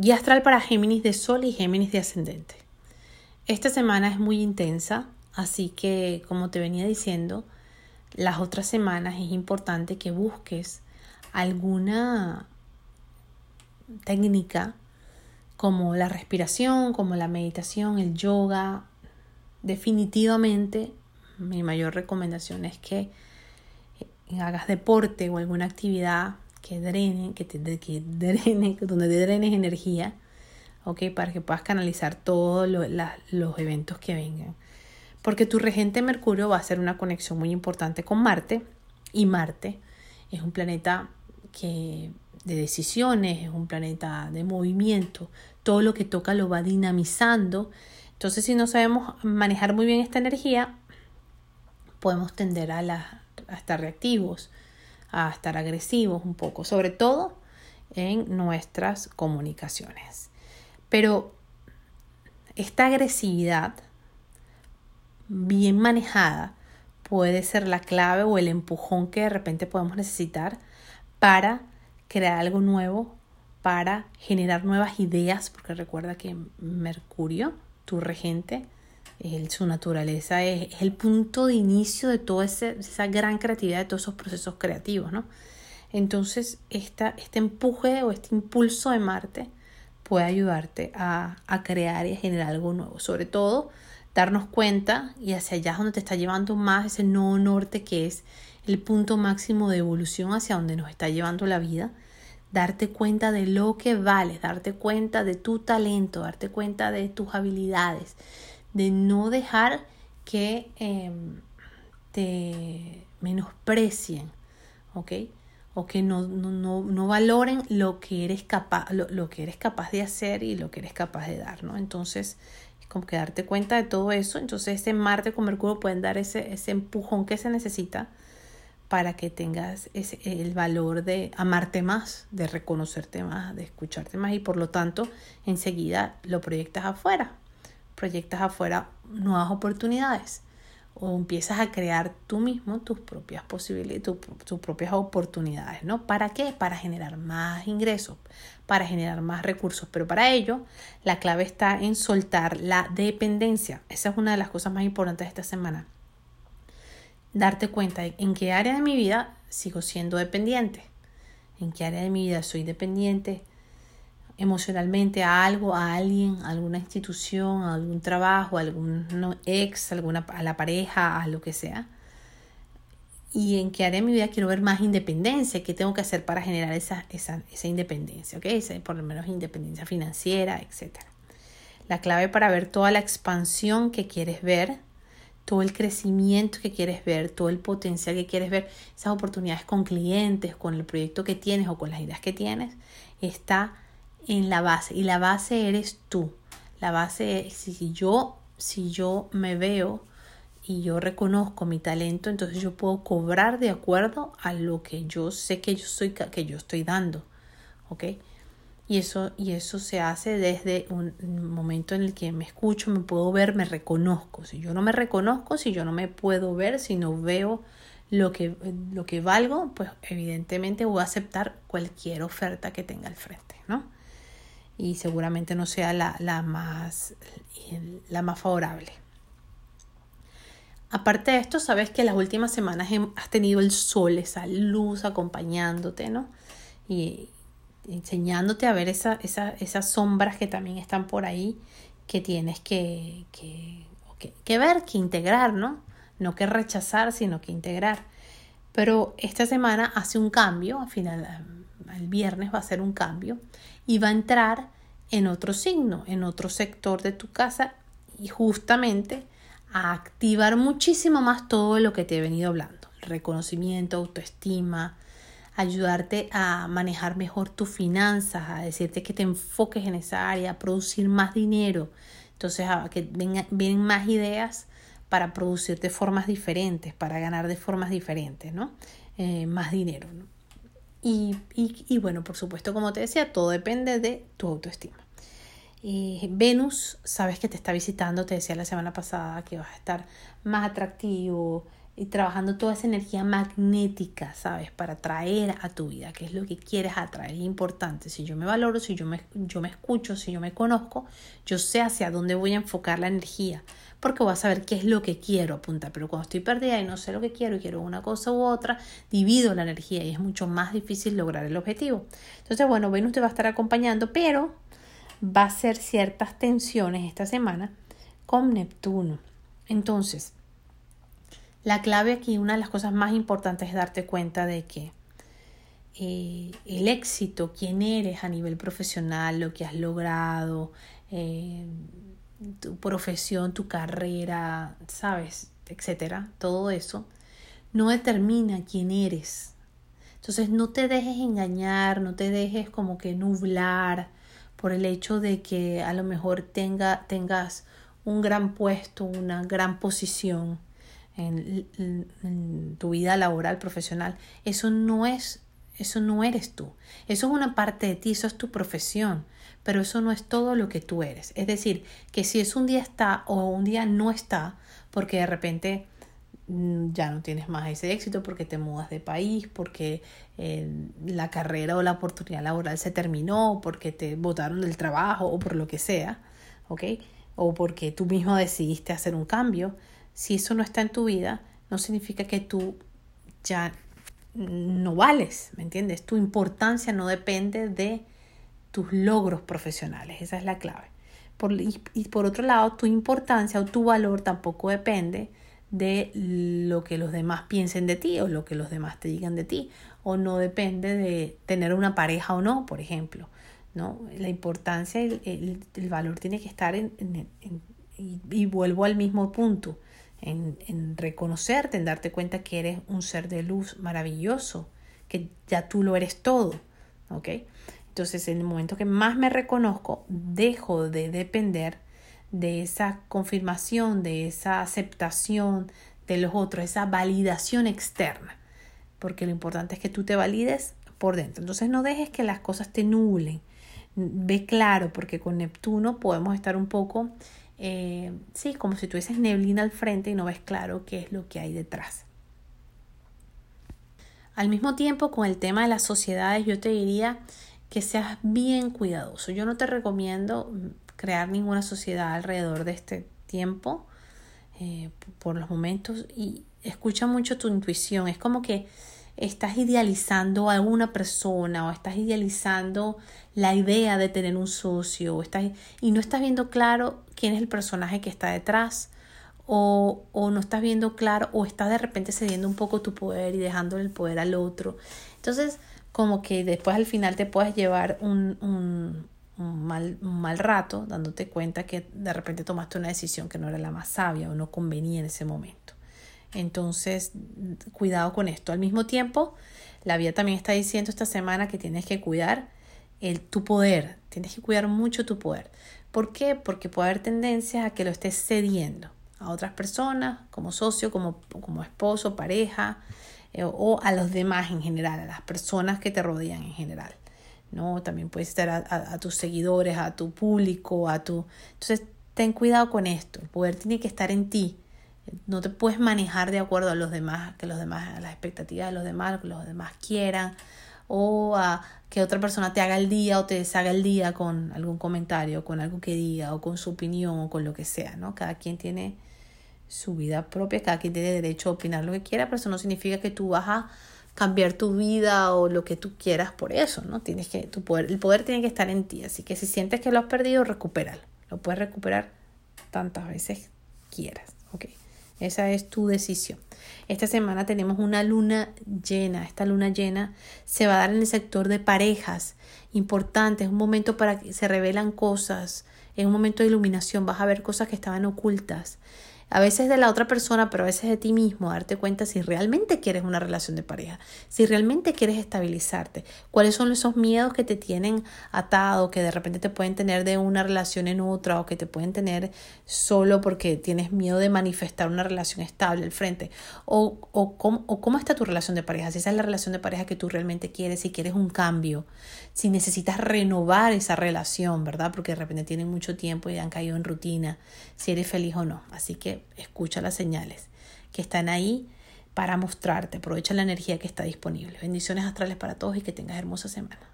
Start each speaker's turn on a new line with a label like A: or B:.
A: Guía astral para Géminis de Sol y Géminis de Ascendente. Esta semana es muy intensa, así que como te venía diciendo, las otras semanas es importante que busques alguna técnica como la respiración, como la meditación, el yoga. Definitivamente mi mayor recomendación es que hagas deporte o alguna actividad que drene, que te que drene, donde te drenes energía, ¿ok? Para que puedas canalizar todos los eventos que vengan. Porque tu regente Mercurio va a hacer una conexión muy importante con Marte y Marte es un planeta que de decisiones, es un planeta de movimiento, todo lo que toca lo va dinamizando. Entonces, si no sabemos manejar muy bien esta energía, podemos tender a, la, a estar reactivos, a estar agresivos un poco, sobre todo en nuestras comunicaciones. Pero esta agresividad bien manejada puede ser la clave o el empujón que de repente podemos necesitar para crear algo nuevo, para generar nuevas ideas, porque recuerda que Mercurio, tu regente, su naturaleza es, el punto de inicio de toda esa gran creatividad, de todos esos procesos creativos, ¿no? Entonces, esta, este empuje o este impulso de Marte puede ayudarte a, crear y a generar algo nuevo. Sobre todo, darnos cuenta y hacia allá es donde te está llevando más ese no norte que es el punto máximo de evolución hacia donde nos está llevando la vida. Darte cuenta de lo que vales, darte cuenta de tu talento, darte cuenta de tus habilidades, de no dejar que em, te menosprecien, ¿ok? O que no, no, no, valoren lo que, eres capaz, lo, que eres capaz de hacer y lo que eres capaz de dar, ¿no? Entonces, es como que darte cuenta de todo eso. Entonces, ese Marte con Mercurio pueden dar ese, ese empujón que se necesita para que tengas ese, el valor de amarte más, de reconocerte más, de escucharte más y por lo tanto enseguida lo proyectas afuera proyectas afuera nuevas oportunidades o empiezas a crear tú mismo tus propias posibilidades, tus propias oportunidades, ¿no? ¿Para qué? Para generar más ingresos, para generar más recursos, pero para ello la clave está en soltar la dependencia. Esa es una de las cosas más importantes de esta semana. Darte cuenta en qué área de mi vida sigo siendo dependiente, en qué área de mi vida soy dependiente emocionalmente a algo, a alguien, a alguna institución, a algún trabajo, a algún ex, alguna, a la pareja, a lo que sea. Y en qué área de mi vida quiero ver más independencia, qué tengo que hacer para generar esa, esa, esa independencia, ¿ok? por lo menos independencia financiera, etc. La clave para ver toda la expansión que quieres ver, todo el crecimiento que quieres ver, todo el potencial que quieres ver, esas oportunidades con clientes, con el proyecto que tienes o con las ideas que tienes, está en la base y la base eres tú. La base es si yo si yo me veo y yo reconozco mi talento, entonces yo puedo cobrar de acuerdo a lo que yo sé que yo soy que yo estoy dando. ¿Ok? Y eso, y eso se hace desde un momento en el que me escucho, me puedo ver, me reconozco. Si yo no me reconozco, si yo no me puedo ver, si no veo lo que, lo que valgo, pues evidentemente voy a aceptar cualquier oferta que tenga al frente, ¿no? Y seguramente no sea la, la, más, la más favorable. Aparte de esto, sabes que las últimas semanas has tenido el sol, esa luz acompañándote, ¿no? Y enseñándote a ver esa, esa, esas sombras que también están por ahí, que tienes que, que, que, ver, que integrar, ¿no? No que rechazar, sino que integrar. Pero esta semana hace un cambio, al final, el viernes va a ser un cambio, y va a entrar en otro signo, en otro sector de tu casa y justamente a activar muchísimo más todo lo que te he venido hablando. reconocimiento, autoestima, ayudarte a manejar mejor tus finanzas, a decirte que te enfoques en esa área, a producir más dinero. Entonces, a que vengan, vienen más ideas para producir de formas diferentes, para ganar de formas diferentes, ¿no? Eh, más dinero. Y, y, bueno, por supuesto, como te decía, todo depende de tu autoestima. y Venus, sabes que te está visitando, te decía la semana pasada que vas a estar más atractivo, y trabajando toda esa energía magnética, ¿sabes? Para atraer a tu vida, que es lo que quieres atraer. Es importante. Si yo me valoro, si yo me, yo me escucho, si yo me conozco, yo sé hacia dónde voy a enfocar la energía, porque voy a saber qué es lo que quiero apuntar. Pero cuando estoy perdida y no sé lo que quiero y quiero una cosa u otra, divido la energía y es mucho más difícil lograr el objetivo. Entonces, bueno, Venus te va a estar acompañando, pero va a ser ciertas tensiones esta semana con Neptuno. Entonces, la clave aquí, una de las cosas más importantes es darte cuenta de que eh, el éxito, quién eres a nivel profesional, lo que has logrado, eh, tu profesión, tu carrera, sabes, etcétera, todo eso, no determina quién eres. Entonces no te dejes engañar, no te dejes como que nublar por el hecho de que a lo mejor tenga, tengas un gran puesto, una gran posición en, tu vida laboral, profesional, eso no es, eso no eres tú. Eso es una parte de ti, eso es tu profesión, pero eso no es todo lo que tú eres. Es decir, que si es un día está o un día no está, porque de repente mm, ya no tienes más ese éxito porque te mudas de país, porque eh, la carrera o la oportunidad laboral se terminó, porque te botaron del trabajo o por lo que sea. O porque tú mismo decidiste hacer un cambio si eso no está en tu vida, no significa que tú ya no vales, ¿me entiendes? Tu importancia no depende de tus logros profesionales, esa es la clave. Por, y, y, por otro lado, tu importancia o tu valor tampoco depende de lo que los demás piensen de ti o lo que los demás te digan de ti, o no depende de tener una pareja o no, por ejemplo. ¿no? La importancia, el, el, el valor tiene que estar en, en, en y, y, vuelvo al mismo punto en, reconocerte, en darte cuenta que eres un ser de luz maravilloso, que ya tú lo eres todo, ¿ok? Entonces, en el momento que más me reconozco, dejo de depender de esa confirmación, de esa aceptación de los otros, esa validación externa, porque lo importante es que tú te valides por dentro. Entonces, no dejes que las cosas te nublen. Ve claro, porque con Neptuno podemos estar un poco eh, sí, como si tuvieses neblina al frente y no ves claro qué es lo que hay detrás. Al mismo tiempo, con el tema de las sociedades, yo te diría que seas bien cuidadoso. Yo no te recomiendo crear ninguna sociedad alrededor de este tiempo eh, por los momentos y escucha mucho tu intuición. Es como que estás idealizando a alguna persona o estás idealizando la idea de tener un socio o estás, y no estás viendo claro quién es el personaje que está detrás o, o, no estás viendo claro o estás de repente cediendo un poco tu poder y dejándole el poder al otro. Entonces, como que después al final te puedes llevar un, un, mal, un mal rato dándote cuenta que de repente tomaste una decisión que no era la más sabia o no convenía en ese momento. Entonces, cuidado con esto. Al mismo tiempo, la vida también está diciendo esta semana que tienes que cuidar el, tu poder, tienes que cuidar mucho tu poder. ¿Por qué? Porque puede haber tendencias a que lo estés cediendo a otras personas, como socio, como, como esposo, pareja, eh, o a los demás en general, a las personas que te rodean en general. ¿no? También puedes estar a, a, a tus seguidores, a tu público, a tu... Entonces, ten cuidado con esto. El poder tiene que estar en ti no te puedes manejar de acuerdo a los demás, que los demás, a las expectativas de los demás, que los demás quieran, o a que otra persona te haga el día o te deshaga el día con algún comentario, con algo que diga, o con su opinión, o con lo que sea, ¿no? Cada quien tiene su vida propia, cada quien tiene derecho a opinar lo que quiera, pero eso no significa que tú vas a cambiar tu vida o lo que tú quieras por eso, ¿no? Tienes que, tu poder, el poder tiene que estar en ti, así que si sientes que lo has perdido, recupéralo. Lo puedes recuperar tantas veces quieras, ¿ok? Esa es tu decisión. Esta semana tenemos una luna llena. Esta luna llena se va a dar en el sector de parejas. Importante, es un momento para que se revelan cosas. Es un momento de iluminación. Vas a ver cosas que estaban ocultas a veces de la otra persona, pero a veces de ti mismo, darte cuenta si realmente quieres una relación de pareja, si realmente quieres estabilizarte, cuáles son esos miedos que te tienen atado, que de repente te pueden tener de una relación en otra o que te pueden tener solo porque tienes miedo de manifestar una relación estable al frente, o, o, cómo, o cómo está tu relación de pareja, si esa es la relación de pareja que tú realmente quieres, si quieres un cambio, si necesitas renovar esa relación, ¿verdad? Porque de repente tienen mucho tiempo y han caído en rutina, si eres feliz o no. Así escucha las señales que están ahí para mostrarte. Aprovecha la energía que está disponible. Bendiciones astrales para todos y que tengas hermosa semana.